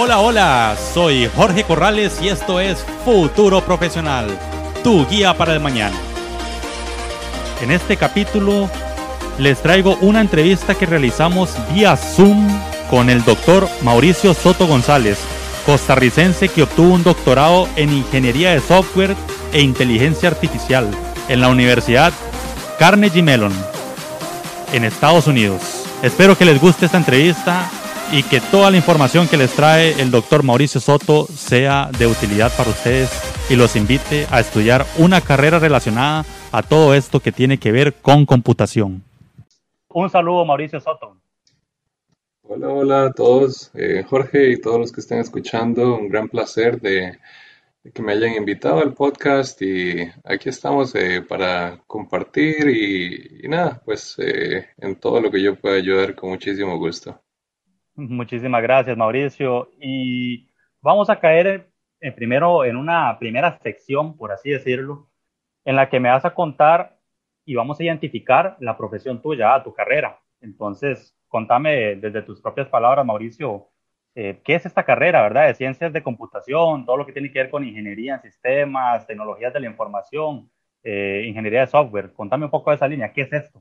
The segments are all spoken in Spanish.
Hola, hola, soy Jorge Corrales y esto es Futuro Profesional, tu guía para el mañana. En este capítulo les traigo una entrevista que realizamos vía Zoom con el doctor Mauricio Soto González, costarricense que obtuvo un doctorado en Ingeniería de Software e Inteligencia Artificial en la Universidad Carnegie Mellon en Estados Unidos. Espero que les guste esta entrevista y que toda la información que les trae el doctor Mauricio Soto sea de utilidad para ustedes y los invite a estudiar una carrera relacionada a todo esto que tiene que ver con computación. Un saludo, Mauricio Soto. Hola, hola a todos, eh, Jorge y todos los que estén escuchando, un gran placer de, que me hayan invitado al podcast y aquí estamos eh, para compartir y, nada, pues eh, en todo lo que yo pueda ayudar con muchísimo gusto. Muchísimas gracias, Mauricio. Y vamos a caer en primero en una primera sección, por así decirlo, en la que me vas a contar y vamos a identificar la profesión tuya, tu carrera. Entonces, contame desde tus propias palabras, Mauricio, eh, ¿qué es esta carrera, verdad? De ciencias de computación, todo lo que tiene que ver con ingeniería en sistemas, tecnologías de la información, eh, ingeniería de software. Contame un poco de esa línea, ¿qué es esto?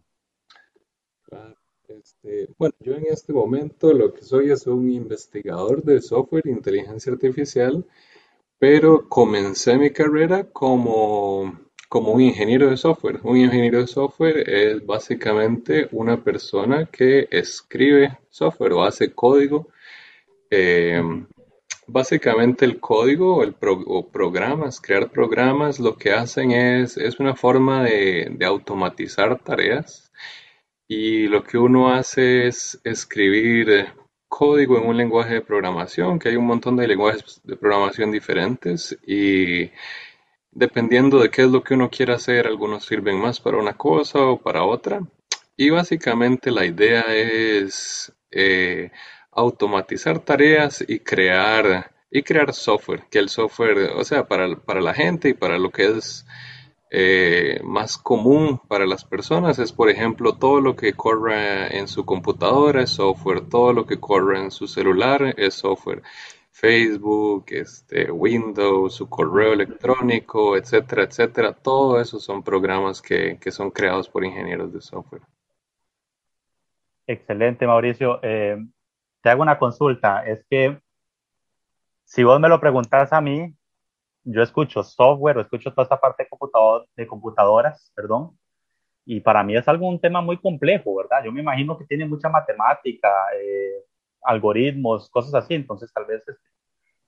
Este, bueno, yo en este momento lo que soy es un investigador de software inteligencia artificial, pero comencé mi carrera como, como un ingeniero de software. Un ingeniero de software es básicamente una persona que escribe software o hace código. Eh, básicamente el código el o programas, crear programas, lo que hacen es, es una forma de automatizar tareas y lo que uno hace es escribir código en un lenguaje de programación, que hay un montón de lenguajes de programación diferentes y dependiendo de qué es lo que uno quiera hacer, algunos sirven más para una cosa o para otra. Y básicamente la idea es eh, automatizar tareas y crear, y crear software, que el software, o sea, para, para la gente y para lo que es eh, más común para las personas es, por ejemplo, todo lo que corre en su computadora es software, todo lo que corre en su celular es software. Facebook, este, Windows, su correo electrónico, etcétera, etcétera. Todo eso son programas que, son creados por ingenieros de software. Excelente, Mauricio. Eh, te hago una consulta. Es que si vos me lo preguntas a mí, yo escucho software, escucho toda esta parte de, computador, de computadoras, perdón, y para mí es algo un tema muy complejo, ¿verdad? Yo me imagino que tiene mucha matemática, eh, algoritmos, cosas así, entonces tal vez este,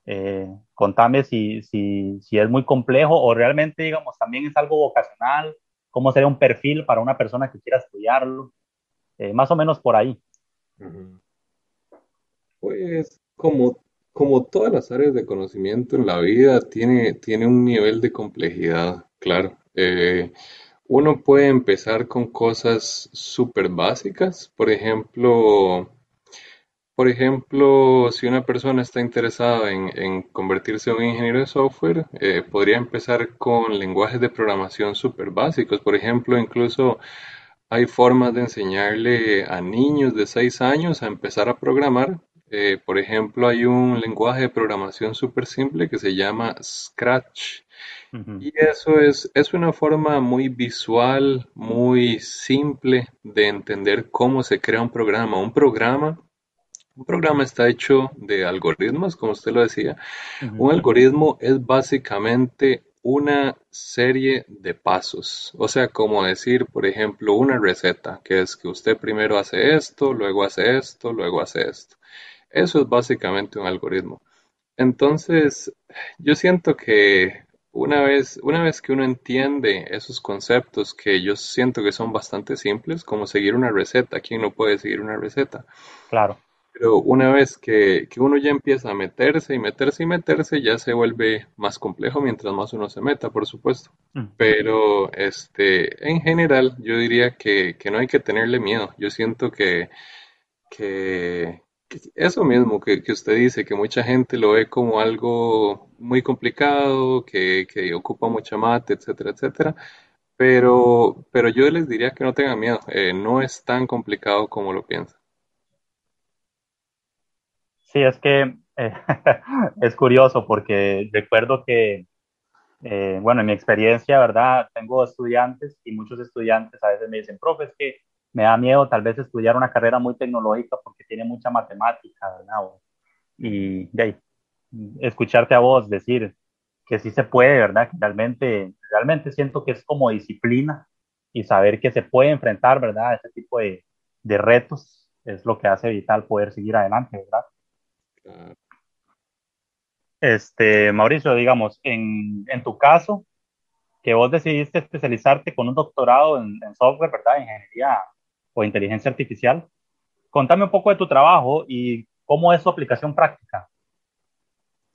eh, contame si, si, si, es muy complejo o realmente, digamos, también es algo vocacional, cómo sería un perfil para una persona que quiera estudiarlo, eh, más o menos por ahí. Pues como como todas las áreas de conocimiento en la vida, tiene, tiene un nivel de complejidad, claro. Eh, uno puede empezar con cosas súper básicas, por ejemplo, por ejemplo, si una persona está interesada en, convertirse en un ingeniero de software, eh, podría empezar con lenguajes de programación súper básicos. Por ejemplo, incluso hay formas de enseñarle a niños de 6 años a empezar a programar eh, por ejemplo, hay un lenguaje de programación súper simple que se llama Scratch. Y eso es, es una forma muy visual, muy simple de entender cómo se crea un programa. Un programa, un programa está hecho de algoritmos, como usted lo decía. Un algoritmo es básicamente una serie de pasos. O sea, como decir, por ejemplo, una receta, que es que usted primero hace esto, luego hace esto, luego hace esto. Eso es básicamente un algoritmo. Entonces, yo siento que una vez, una vez que uno entiende esos conceptos que yo siento que son bastante simples, como seguir una receta, ¿quién no puede seguir una receta? Claro. Pero una vez que, uno ya empieza a meterse y meterse y meterse, ya se vuelve más complejo mientras más uno se meta, por supuesto. Mm. Pero este, en general, yo diría que, que, no hay que tenerle miedo. Yo siento que, que, eso mismo que, usted dice, que mucha gente lo ve como algo muy complicado, que, ocupa mucha mate, etcétera, etcétera. Pero, pero yo les diría que no tengan miedo, eh, no es tan complicado como lo piensan. Sí, es que Eh, es curioso porque recuerdo que, eh, bueno, en mi experiencia, ¿verdad? Tengo estudiantes y muchos estudiantes a veces me dicen, profe, es que me da miedo tal vez estudiar una carrera muy tecnológica porque tiene mucha matemática, ¿verdad? y de ahí, escucharte a vos decir que sí se puede, ¿verdad? Que realmente, realmente siento que es como disciplina y saber que se puede enfrentar, ¿verdad? Ese tipo de, de retos es lo que hace vital poder seguir adelante, ¿verdad? Este, Mauricio, digamos, en, en, tu caso, que vos decidiste especializarte con un doctorado en, en software, ¿verdad? Ingeniería o inteligencia artificial. Contame un poco de tu trabajo y cómo es su aplicación práctica.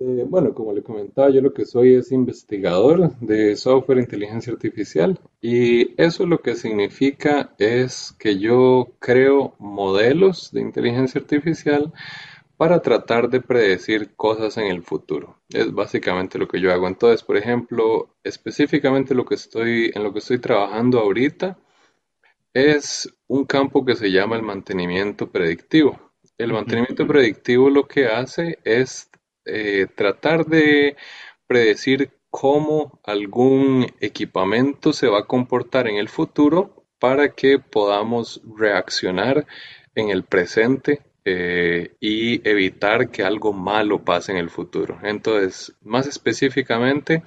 Eh, bueno, como le comentaba, yo lo que soy es investigador de software e inteligencia artificial y eso lo que significa es que yo creo modelos de inteligencia artificial para tratar de predecir cosas en el futuro. Es básicamente lo que yo hago. Entonces, por ejemplo, específicamente lo que estoy en lo que estoy trabajando ahorita es un campo que se llama el mantenimiento predictivo. El mantenimiento predictivo lo que hace es eh, tratar de predecir cómo algún equipamiento se va a comportar en el futuro para que podamos reaccionar en el presente eh, y evitar que algo malo pase en el futuro. Entonces, más específicamente,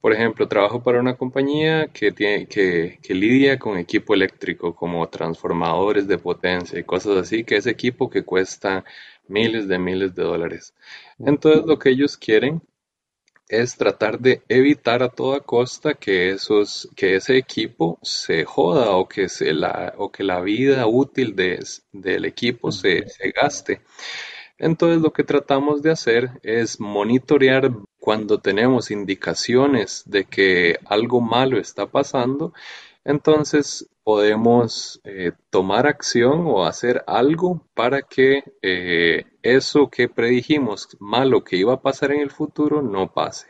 por ejemplo, trabajo para una compañía que, tiene, que, que, lidia con equipo eléctrico como transformadores de potencia y cosas así, que es equipo que cuesta miles de miles de dólares. Entonces lo que ellos quieren es tratar de evitar a toda costa que, esos, que ese equipo se joda o que, se la, o que la vida útil de, del equipo se, se gaste. Entonces lo que tratamos de hacer es monitorear cuando tenemos indicaciones de que algo malo está pasando, entonces podemos eh, tomar acción o hacer algo para que eh, eso que predijimos malo que iba a pasar en el futuro no pase.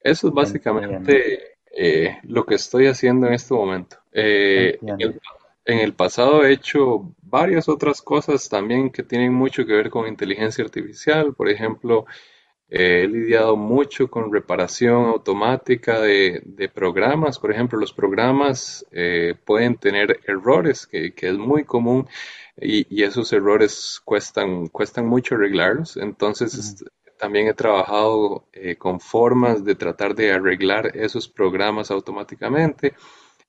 Eso es básicamente eh, lo que estoy haciendo en este momento. En el, en el pasado he hecho varias otras cosas también que tienen mucho que ver con inteligencia artificial. Por ejemplo, he lidiado mucho con reparación automática de, programas. Por ejemplo, los programas eh, pueden tener errores, que, es muy común, y, esos errores cuestan, cuestan mucho arreglarlos. Entonces, también he trabajado eh, con formas de tratar de arreglar esos programas automáticamente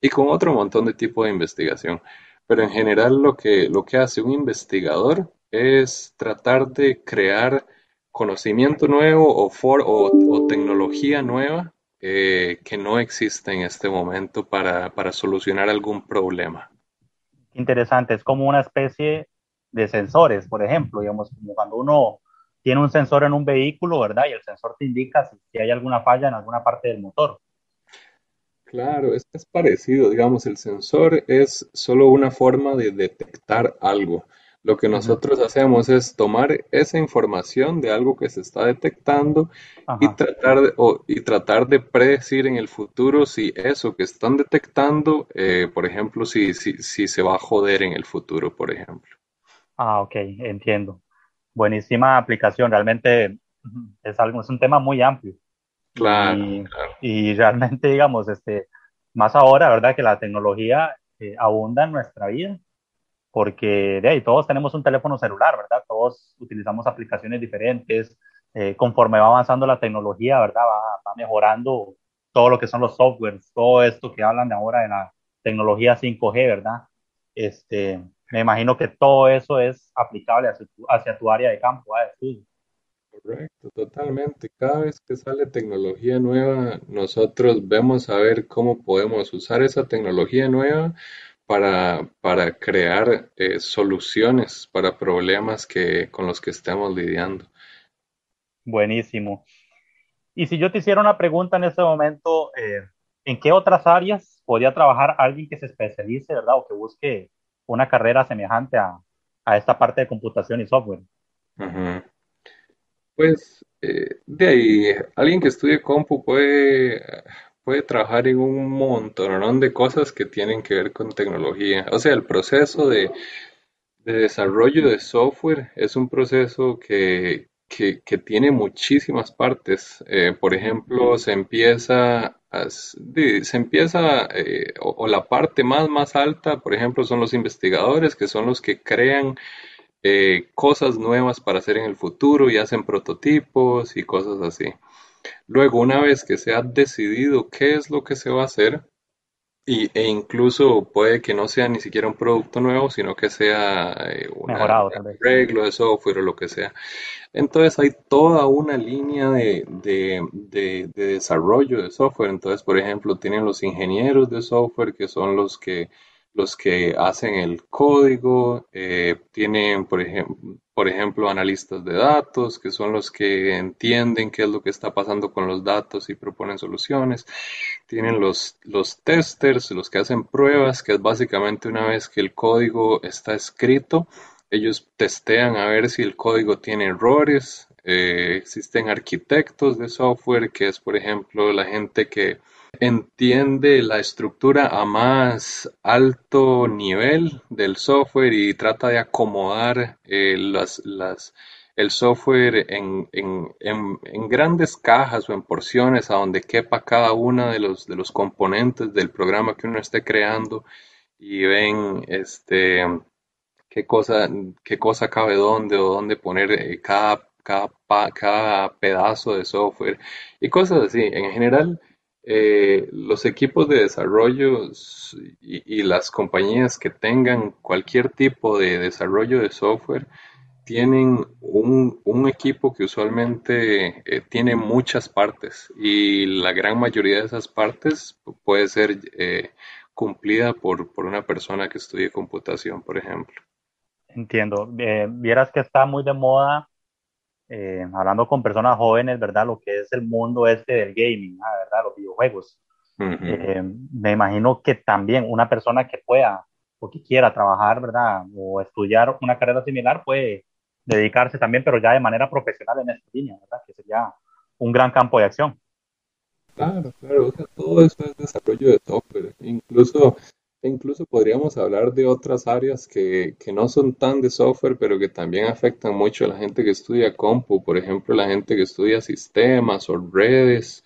y con otro montón de tipo de investigación. Pero en general lo que, lo que hace un investigador es tratar de crear conocimiento nuevo o, for, o, tecnología nueva eh, que no existe en este momento para, para, solucionar algún problema. Interesante, es como una especie de sensores, por ejemplo, digamos, como cuando uno tiene un sensor en un vehículo, ¿verdad? Y el sensor te indica si, hay alguna falla en alguna parte del motor. Claro, es, es parecido, digamos, el sensor es solo una forma de detectar algo. Lo que nosotros hacemos es tomar esa información de algo que se está detectando y tratar, de, y tratar de predecir en el futuro si eso que están detectando, eh, por ejemplo, si, si, si se va a joder en el futuro, por ejemplo. Ah, ok, entiendo. Buenísima aplicación, realmente es algo, es un tema muy amplio. Claro, y, y realmente, digamos, este, más ahora, ¿verdad? Que la tecnología eh, abunda en nuestra vida porque de ahí todos tenemos un teléfono celular, ¿verdad? Todos utilizamos aplicaciones diferentes. Eh, conforme va avanzando la tecnología, ¿verdad? Va, mejorando todo lo que son los softwares, todo esto que hablan de ahora de la tecnología 5G, ¿verdad? Este, me imagino que todo eso es aplicable hacia tu, hacia tu área de campo, de estudio. Correcto, totalmente. Cada vez que sale tecnología nueva, nosotros vemos a ver cómo podemos usar esa tecnología nueva para, para crear eh, soluciones para problemas que, con los que estemos lidiando. Buenísimo. Y si yo te hiciera una pregunta en este momento, eh, ¿en qué otras áreas podría trabajar alguien que se especialice, verdad, o que busque una carrera semejante a, a esta parte de computación y software? Pues eh, de ahí, alguien que estudie compu puede puede trabajar en un montón de cosas que tienen que ver con tecnología. O sea, el proceso de, desarrollo de software es un proceso que, que, tiene muchísimas partes. Eh, por ejemplo, se empieza, se empieza eh, o, la parte más, más alta, por ejemplo, son los investigadores, que son los que crean eh, cosas nuevas para hacer en el futuro y hacen prototipos y cosas así. Luego, una vez que se ha decidido qué es lo que se va a hacer, y, e incluso puede que no sea ni siquiera un producto nuevo, sino que sea eh, un arreglo de software o lo que sea. Entonces hay toda una línea de, de, desarrollo de software. Entonces, por ejemplo, tienen los ingenieros de software que son los que los que hacen el código, eh, tienen, por ejemplo, por ejemplo, analistas de datos, que son los que entienden qué es lo que está pasando con los datos y proponen soluciones. Tienen los, los testers, los que hacen pruebas, que es básicamente una vez que el código está escrito, ellos testean a ver si el código tiene errores. Eh, existen arquitectos de software, que es, por ejemplo, la gente que entiende la estructura a más alto nivel del software y trata de acomodar eh, el software en, grandes cajas o en porciones a donde quepa cada uno de los, de los componentes del programa que uno esté creando y ven este, qué, cosa, qué cosa cabe dónde o dónde poner eh, cada, cada, cada pedazo de software y cosas así. En general, eh, los equipos de desarrollo y, las compañías que tengan cualquier tipo de desarrollo de software tienen un, equipo que usualmente eh, tiene muchas partes y la gran mayoría de esas partes puede ser eh, cumplida por, por, una persona que estudie computación, por ejemplo. Entiendo. vieras que está muy de moda eh, hablando con personas jóvenes, ¿verdad? Lo que es el mundo este del gaming, ah, ¿verdad? Los videojuegos. Eh, me imagino que también una persona que pueda o que quiera trabajar, ¿verdad? O estudiar una carrera similar puede dedicarse también, pero ya de manera profesional en esta línea, ¿verdad? Que sería un gran campo de acción. Claro, claro, o sea, todo esto es desarrollo de software. Incluso e incluso podríamos hablar de otras áreas que, no son tan de software, pero que también afectan mucho a la gente que estudia compu. Por ejemplo, la gente que estudia sistemas o redes,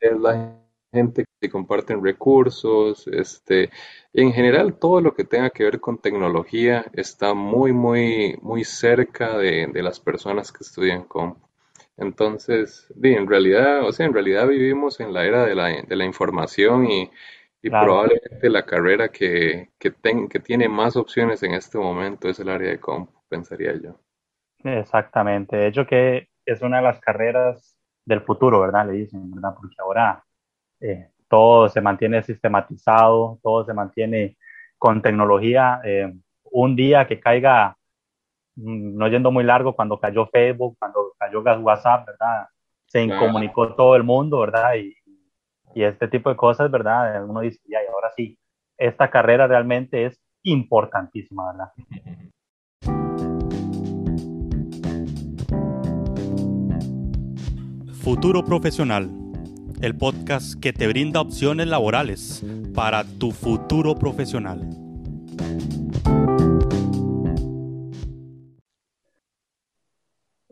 es la gente que comparten recursos, este, en general todo lo que tenga que ver con tecnología está muy, muy, muy cerca de, las personas que estudian compu. Entonces, en realidad, o sea, en realidad vivimos en la era de la, de la información y y probablemente la carrera que, que, que tiene más opciones en este momento es el área de comp, pensaría yo. Exactamente. De hecho, que es una de las carreras del futuro, ¿verdad? Le dicen, ¿verdad? Porque ahora eh, todo se mantiene sistematizado, todo se mantiene con tecnología. Eh, un día que caiga, mm, no yendo muy largo, cuando cayó Facebook, cuando cayó WhatsApp, ¿verdad? Se incomunicó todo el mundo, ¿verdad? Y, y este tipo de cosas, ¿verdad? Uno dice, y ahora sí, esta carrera realmente es importantísima, ¿verdad? Futuro Profesional, el podcast que te brinda opciones laborales para tu futuro profesional.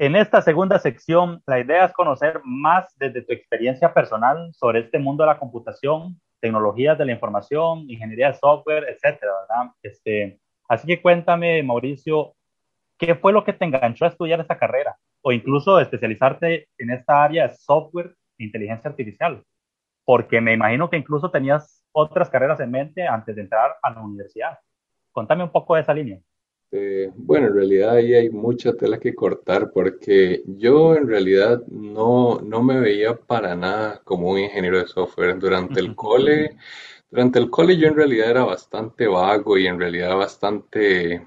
En esta segunda sección, la idea es conocer más desde tu experiencia personal sobre este mundo de la computación, tecnologías de la información, ingeniería de software, etcétera. Este, así que cuéntame, Mauricio, ¿qué fue lo que te enganchó a estudiar esta carrera? O incluso especializarte en esta área de software e inteligencia artificial. Porque me imagino que incluso tenías otras carreras en mente antes de entrar a la universidad. Contame un poco de esa línea. Este, bueno, en realidad ahí hay mucha tela que cortar porque yo en realidad no, no me veía para nada como un ingeniero de software. Durante el cole, durante el cole yo en realidad era bastante vago y en realidad bastante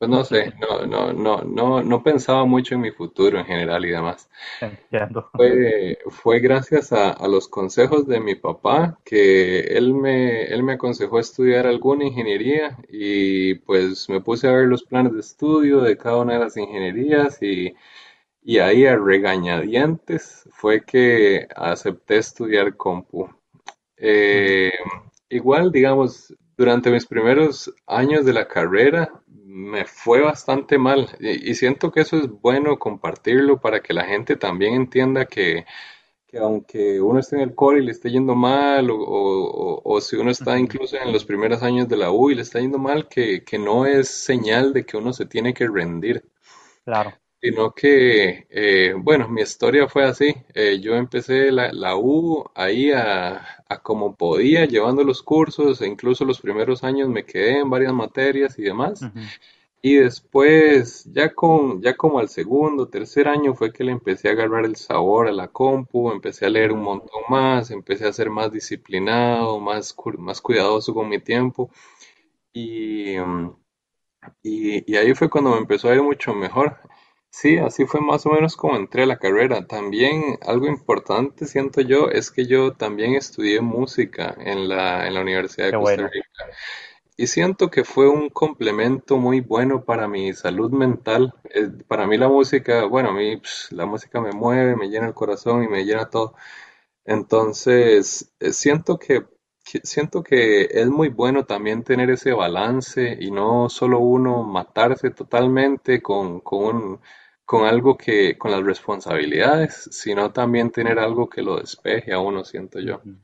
pues no sé, no, no, no, no, no pensaba mucho en mi futuro en general y demás. Fue, fue gracias a, los consejos de mi papá que él me, él me aconsejó estudiar alguna ingeniería y pues me puse a ver los planes de estudio de cada una de las ingenierías y, y ahí a regañadientes fue que acepté estudiar compu. Eh, igual, digamos, durante mis primeros años de la carrera me fue bastante mal. Y, y siento que eso es bueno compartirlo para que la gente también entienda que, que aunque uno esté en el core y le esté yendo mal, o, o- o si uno está incluso en los primeros años de la U y le está yendo mal, que, que no es señal de que uno se tiene que rendir, Claro. Sino que, eh, bueno, mi historia fue así. Eh, yo empecé la, la U ahí a, a como podía, llevando los cursos, e incluso los primeros años me quedé en varias materias y demás. Ujú. Y después, ya con, ya como al segundo, tercer año fue que le empecé a agarrar el sabor a la compu, empecé a leer un montón más, empecé a ser más disciplinado, más, cu- más cuidadoso con mi tiempo. Y, mm, y, y ahí fue cuando me empezó a ir mucho mejor. Sí, así fue más o menos como entré a la carrera. También algo importante, siento yo, es que yo también estudié música en la, en la Universidad de Costa bueno. Rica. Y siento que fue un complemento muy bueno para mi salud mental. Eh, para mí la música, bueno, a mí pss, la música me mueve, me llena el corazón y me llena todo. Entonces, eh, siento que, que- siento que es muy bueno también tener ese balance y no solo uno matarse totalmente con, con un- con algo que, con las responsabilidades, sino también tener algo que lo despeje a uno, siento yo. Ujú.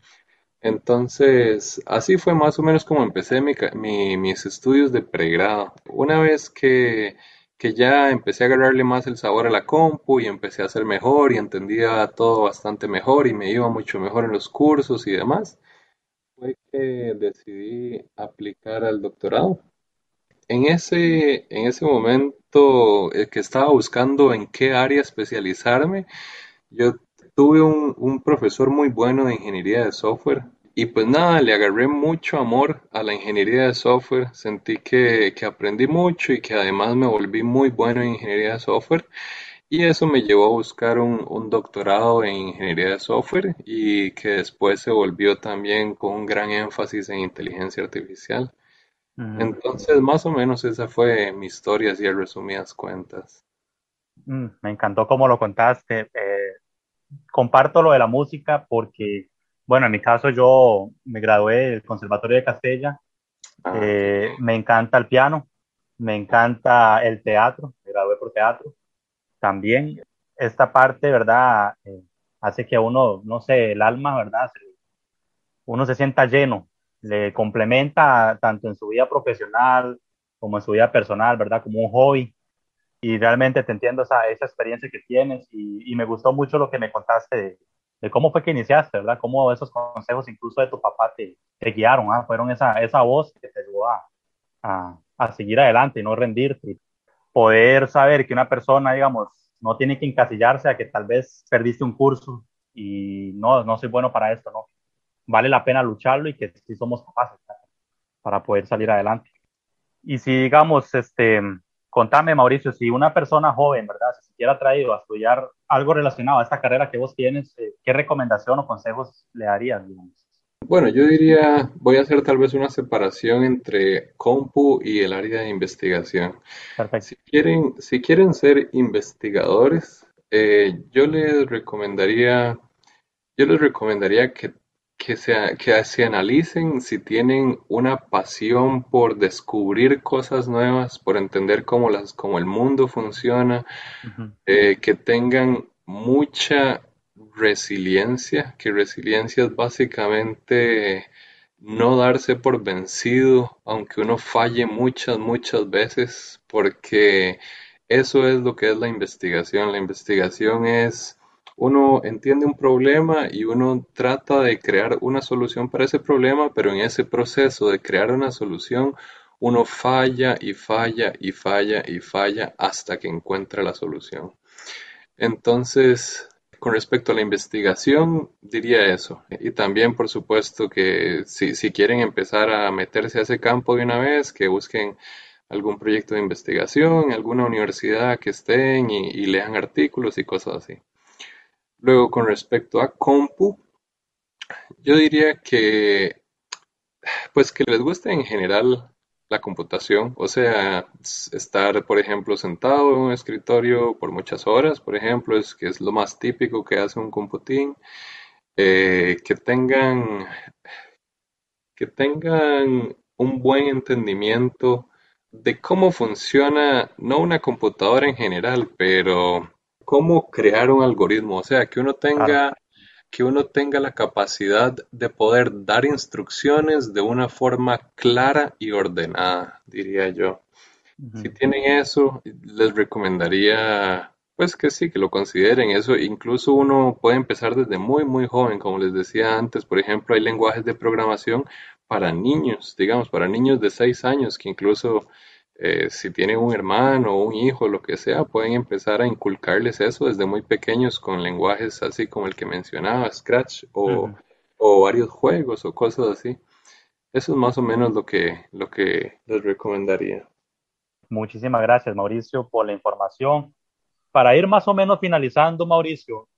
Entonces, así fue más o menos como empecé mi ca- mi- mis estudios de pregrado. Una vez que, que ya empecé a agarrarle más el sabor a la compu y empecé a hacer mejor y entendía todo bastante mejor y me iba mucho mejor en los cursos y demás, fue que decidí aplicar al doctorado. En ese, en ese momento eh, que estaba buscando en qué área especializarme, yo tuve un, un profesor muy bueno de ingeniería de software y pues nada, le agarré mucho amor a la ingeniería de software. Sentí que, que aprendí mucho y que además me volví muy bueno en ingeniería de software. Y eso me llevó a buscar un, un doctorado en ingeniería de software y que después se volvió también con un gran énfasis en inteligencia artificial. Entonces, más o menos esa fue mi historia, así a resumidas cuentas. Mm, me encantó cómo lo contaste. Eh, comparto lo de la música porque, bueno, en mi caso yo me gradué del Conservatorio de Castella. Ah, Eh, me encanta el piano, me encanta el teatro, me gradué por teatro. También esta parte, ¿verdad? Eh, hace que uno, no sé, el alma, ¿verdad? Uno se sienta lleno, le complementa tanto en su vida profesional como en su vida personal, ¿verdad? Como un hobby. Y realmente te entiendo esa, esa experiencia que tienes y, me gustó mucho lo que me contaste de, cómo fue que iniciaste, ¿verdad? Cómo esos consejos incluso de tu papá te, te guiaron, ¿ah? Fueron esa, esa voz que te ayudó a, a seguir adelante y no rendirte. Poder saber que una persona, digamos, no tiene que encasillarse a que tal vez perdiste un curso y no, no soy bueno para esto, ¿no? Vale la pena lucharlo y que sí somos capaces para poder salir adelante. Y si, digamos, este, contame, Mauricio, si una persona joven, ¿verdad? Si se quiera traído a estudiar algo relacionado a esta carrera que vos tienes, eh, ¿qué recomendación o consejos le darías, digamos? Bueno, yo diría, voy a hacer tal vez una separación entre compu y el área de investigación. Perfecto. Si quieren, si quieren ser investigadores, eh, yo les recomendaría, yo les recomendaría que, que se, que se analicen si tienen una pasión por descubrir cosas nuevas, por entender cómo las, cómo el mundo funciona, eh, que tengan mucha resiliencia, que resiliencia es básicamente no darse por vencido, aunque uno falle muchas, muchas veces, porque eso es lo que es la investigación. La investigación es, uno entiende un problema y uno trata de crear una solución para ese problema, pero en ese proceso de crear una solución, uno falla y falla y falla y falla hasta que encuentra la solución. Entonces, con respecto a la investigación, diría eso. Y también, por supuesto, que si, si quieren empezar a meterse a ese campo de una vez, que busquen algún proyecto de investigación, alguna universidad que estén y, y lean artículos y cosas así. Luego, con respecto a compu, yo diría que, pues que les guste en general la computación, o sea, estar, por ejemplo, sentado en un escritorio por muchas horas, por ejemplo, es que es lo más típico que hace un computín, eh, que tengan, que tengan un buen entendimiento de cómo funciona, no una computadora en general, pero cómo crear un algoritmo, o sea, que uno tenga, que uno tenga la capacidad de poder dar instrucciones de una forma clara y ordenada, diría yo. Si tienen eso, les recomendaría, pues que sí, que lo consideren. Eso incluso uno puede empezar desde muy, muy joven, como les decía antes. Por ejemplo, hay lenguajes de programación para niños, digamos, para niños de 6 años, que incluso eh, si tienen un hermano o un hijo, lo que sea, pueden empezar a inculcarles eso desde muy pequeños con lenguajes así como el que mencionaba, Scratch o, o varios juegos o cosas así. Eso es más o menos lo que, lo que les recomendaría. Muchísimas gracias, Mauricio, por la información. Para ir más o menos finalizando, Mauricio,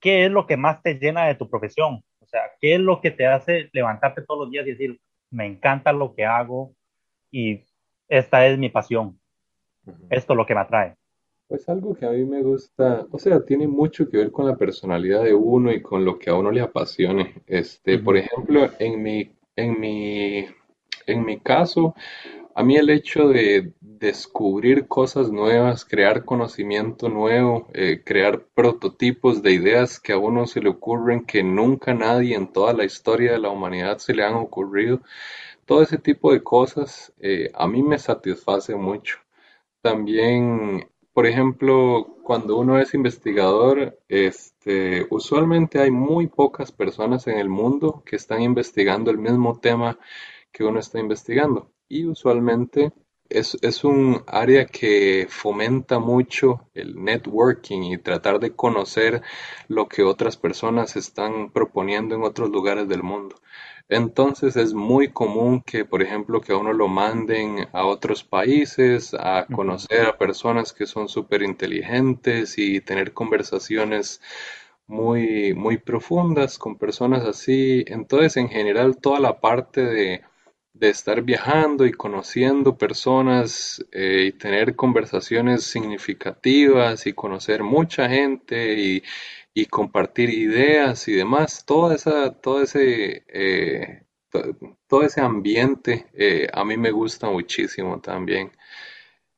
¿qué es lo que más te llena de tu profesión? O sea, ¿qué es lo que te hace levantarte todos los días y decir, me encanta lo que hago y esta es mi pasión? Esto es lo que me atrae. Pues algo que a mí me gusta, o sea, tiene mucho que ver con la personalidad de uno y con lo que a uno le apasione. Este, por ejemplo, en mi, en mi, en mi caso, a mí el hecho de descubrir cosas nuevas, crear conocimiento nuevo, eh, crear prototipos de ideas que a uno se le ocurren que nunca nadie en toda la historia de la humanidad se le han ocurrido, todo ese tipo de cosas eh, a mí me satisface mucho. También, por ejemplo, cuando uno es investigador, este, usualmente hay muy pocas personas en el mundo que están investigando el mismo tema que uno está investigando y usualmente es, es, un área que fomenta mucho el networking y tratar de conocer lo que otras personas están proponiendo en otros lugares del mundo. Entonces es muy común que, por ejemplo, que a uno lo manden a otros países a conocer a personas que son súper inteligentes y tener conversaciones muy, muy profundas con personas así. Entonces, en general, toda la parte de de estar viajando y conociendo personas eh, y tener conversaciones significativas y conocer mucha gente y, compartir ideas y demás, toda esa, todo ese, eh, todo ese ambiente eh, a mí me gusta muchísimo también.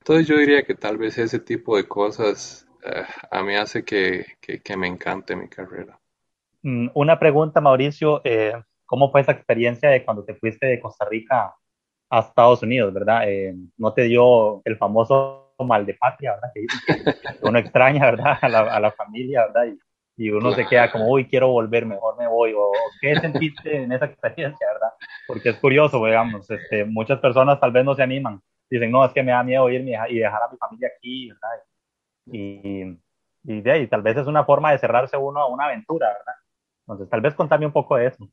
Entonces yo diría que tal vez ese tipo de cosas a mí hace que, que, me encante mi carrera. Mm, una pregunta, Mauricio. ¿Cómo fue esa experiencia de cuando te fuiste de Costa Rica a Estados Unidos, verdad? Eh, ¿No te dio el famoso mal de patria, verdad? Que uno extraña, ¿verdad? A la, a la familia, ¿verdad? Y, y uno se queda como, uy, quiero volver, mejor me voy. O, ¿Qué sentiste en esa experiencia, verdad? Porque es curioso, digamos, este, muchas personas tal vez no se animan. Dicen, no, es que me da miedo irme y dejar a mi familia aquí, ¿verdad? Y, y ahí, tal vez es una forma de cerrarse uno a una aventura, ¿verdad? Entonces, tal vez contame un poco de eso.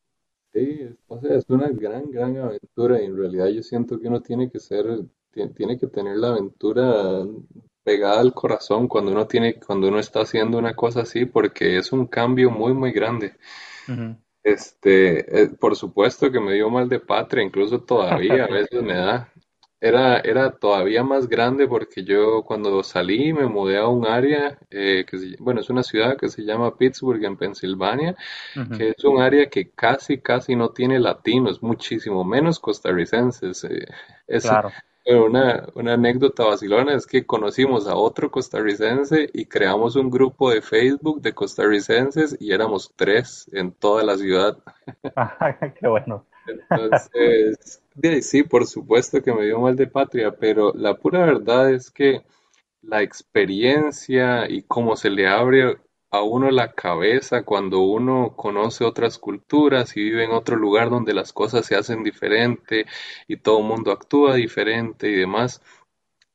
Sí, o sea, es una gran, gran aventura y en realidad yo siento que uno tiene que ser, tiene que tener la aventura pegada al corazón cuando uno tiene, cuando uno está haciendo una cosa así, porque es un cambio muy, muy grande. Este, eh, por supuesto que me dio mal de patria, incluso todavía a veces me da, era, era todavía más grande porque yo cuando salí me mudé a un área, eh, que bueno, es una ciudad que se llama Pittsburgh en Pensilvania, que es un área que casi, casi no tiene latinos, muchísimo menos costarricenses. Eh, es, Una, una anécdota vacilona es que conocimos a otro costarricense y creamos un grupo de Facebook de costarricenses y éramos tres en toda la ciudad. Qué bueno. Entonces, sí, por supuesto que me dio mal de patria, pero la pura verdad es que la experiencia y cómo se le abre a uno la cabeza cuando uno conoce otras culturas y vive en otro lugar donde las cosas se hacen diferente y todo el mundo actúa diferente y demás.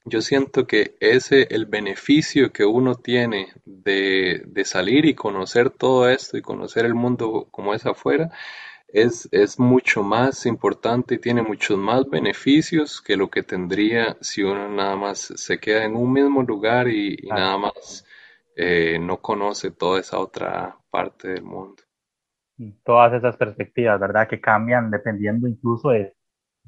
Yo siento que ese, el beneficio que uno tiene de, de salir y conocer todo esto y conocer el mundo como es afuera, es, es mucho más importante y tiene muchos más beneficios que lo que tendría si uno nada más se queda en un mismo lugar y, nada más eh, no conoce toda esa otra parte del mundo. Todas esas perspectivas, ¿verdad? Que cambian dependiendo incluso de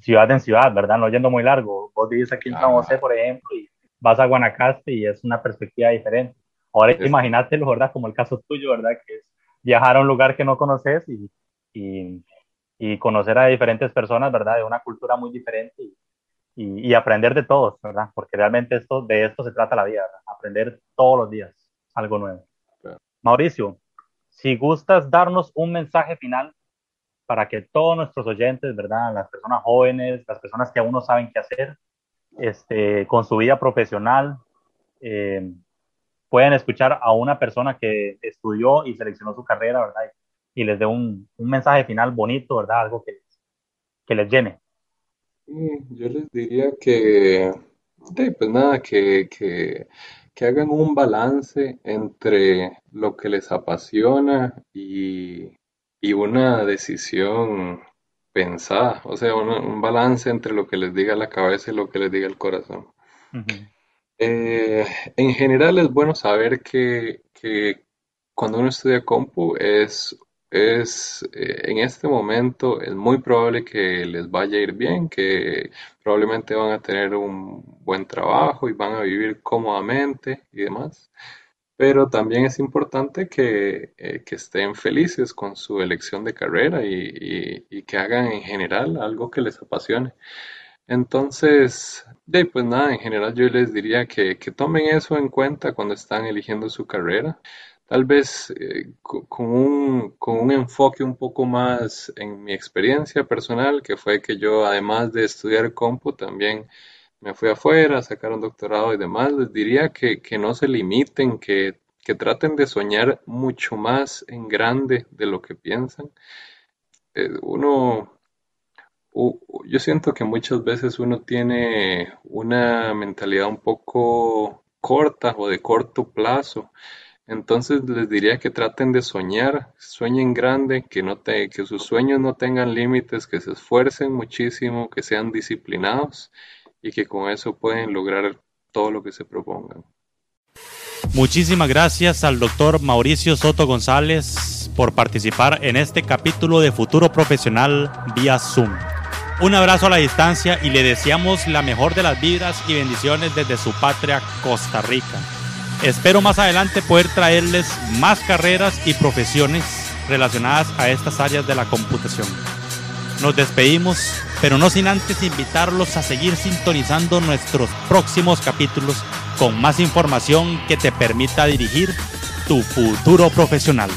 ciudad en ciudad, ¿verdad? No yendo muy largo. Vos vivís aquí en San José, por ejemplo, y vas a Guanacaste y es una perspectiva diferente. Ahora imagínatelo, ¿verdad? Como el caso tuyo, ¿verdad? Que es viajar a un lugar que no conoces y y, y conocer a diferentes personas, ¿verdad? De una cultura muy diferente y, y, aprender de todos, ¿verdad? Porque realmente esto, de esto se trata la vida, ¿verdad? Aprender todos los días algo nuevo. Mauricio, si gustas darnos un mensaje final para que todos nuestros oyentes, ¿verdad? Las personas jóvenes, las personas que aún no saben qué hacer este, con su vida profesional, eh, pueden escuchar a una persona que estudió y seleccionó su carrera, ¿verdad? Y les dé un, un mensaje final bonito, ¿verdad? Algo que, que les llene. Mm, yo les diría que, pues nada, que, que, que hagan un balance entre lo que les apasiona y, y una decisión pensada, o sea, un, balance entre lo que les diga la cabeza y lo que les diga el corazón. Eh, en general es bueno saber que, que cuando uno estudia compu es, es eh, en este momento es muy probable que les vaya a ir bien, que probablemente van a tener un buen trabajo y van a vivir cómodamente y demás pero también es importante que, eh, que, estén felices con su elección de carrera y, y, que hagan en general algo que les apasione. Entonces, de, pues nada, en general yo les diría que, que, tomen eso en cuenta cuando están eligiendo su carrera. Tal vez eh, con, un, con un enfoque un poco más en mi experiencia personal, que fue que yo además de estudiar compu también me fui afuera a sacar un doctorado y demás, les diría que, no se limiten, que, traten de soñar mucho más en grande de lo que piensan. Eh, uno, yo siento que muchas veces uno tiene una mentalidad un poco corta o de corto plazo. Entonces les diría que traten de soñar, sueñen grande, que, no te, que sus sueños no tengan límites, que se esfuercen muchísimo, que sean disciplinados y que con eso pueden lograr todo lo que se propongan. Muchísimas gracias al doctor Mauricio Soto González por participar en este capítulo de Futuro Profesional vía Zoom. Un abrazo a la distancia y le deseamos la mejor de las vibras y bendiciones desde su patria Costa Rica. Espero más adelante poder traerles más carreras y profesiones relacionadas a estas áreas de la computación. Nos despedimos, pero no sin antes invitarlos a seguir sintonizando nuestros próximos capítulos con más información que te permita dirigir tu futuro profesional.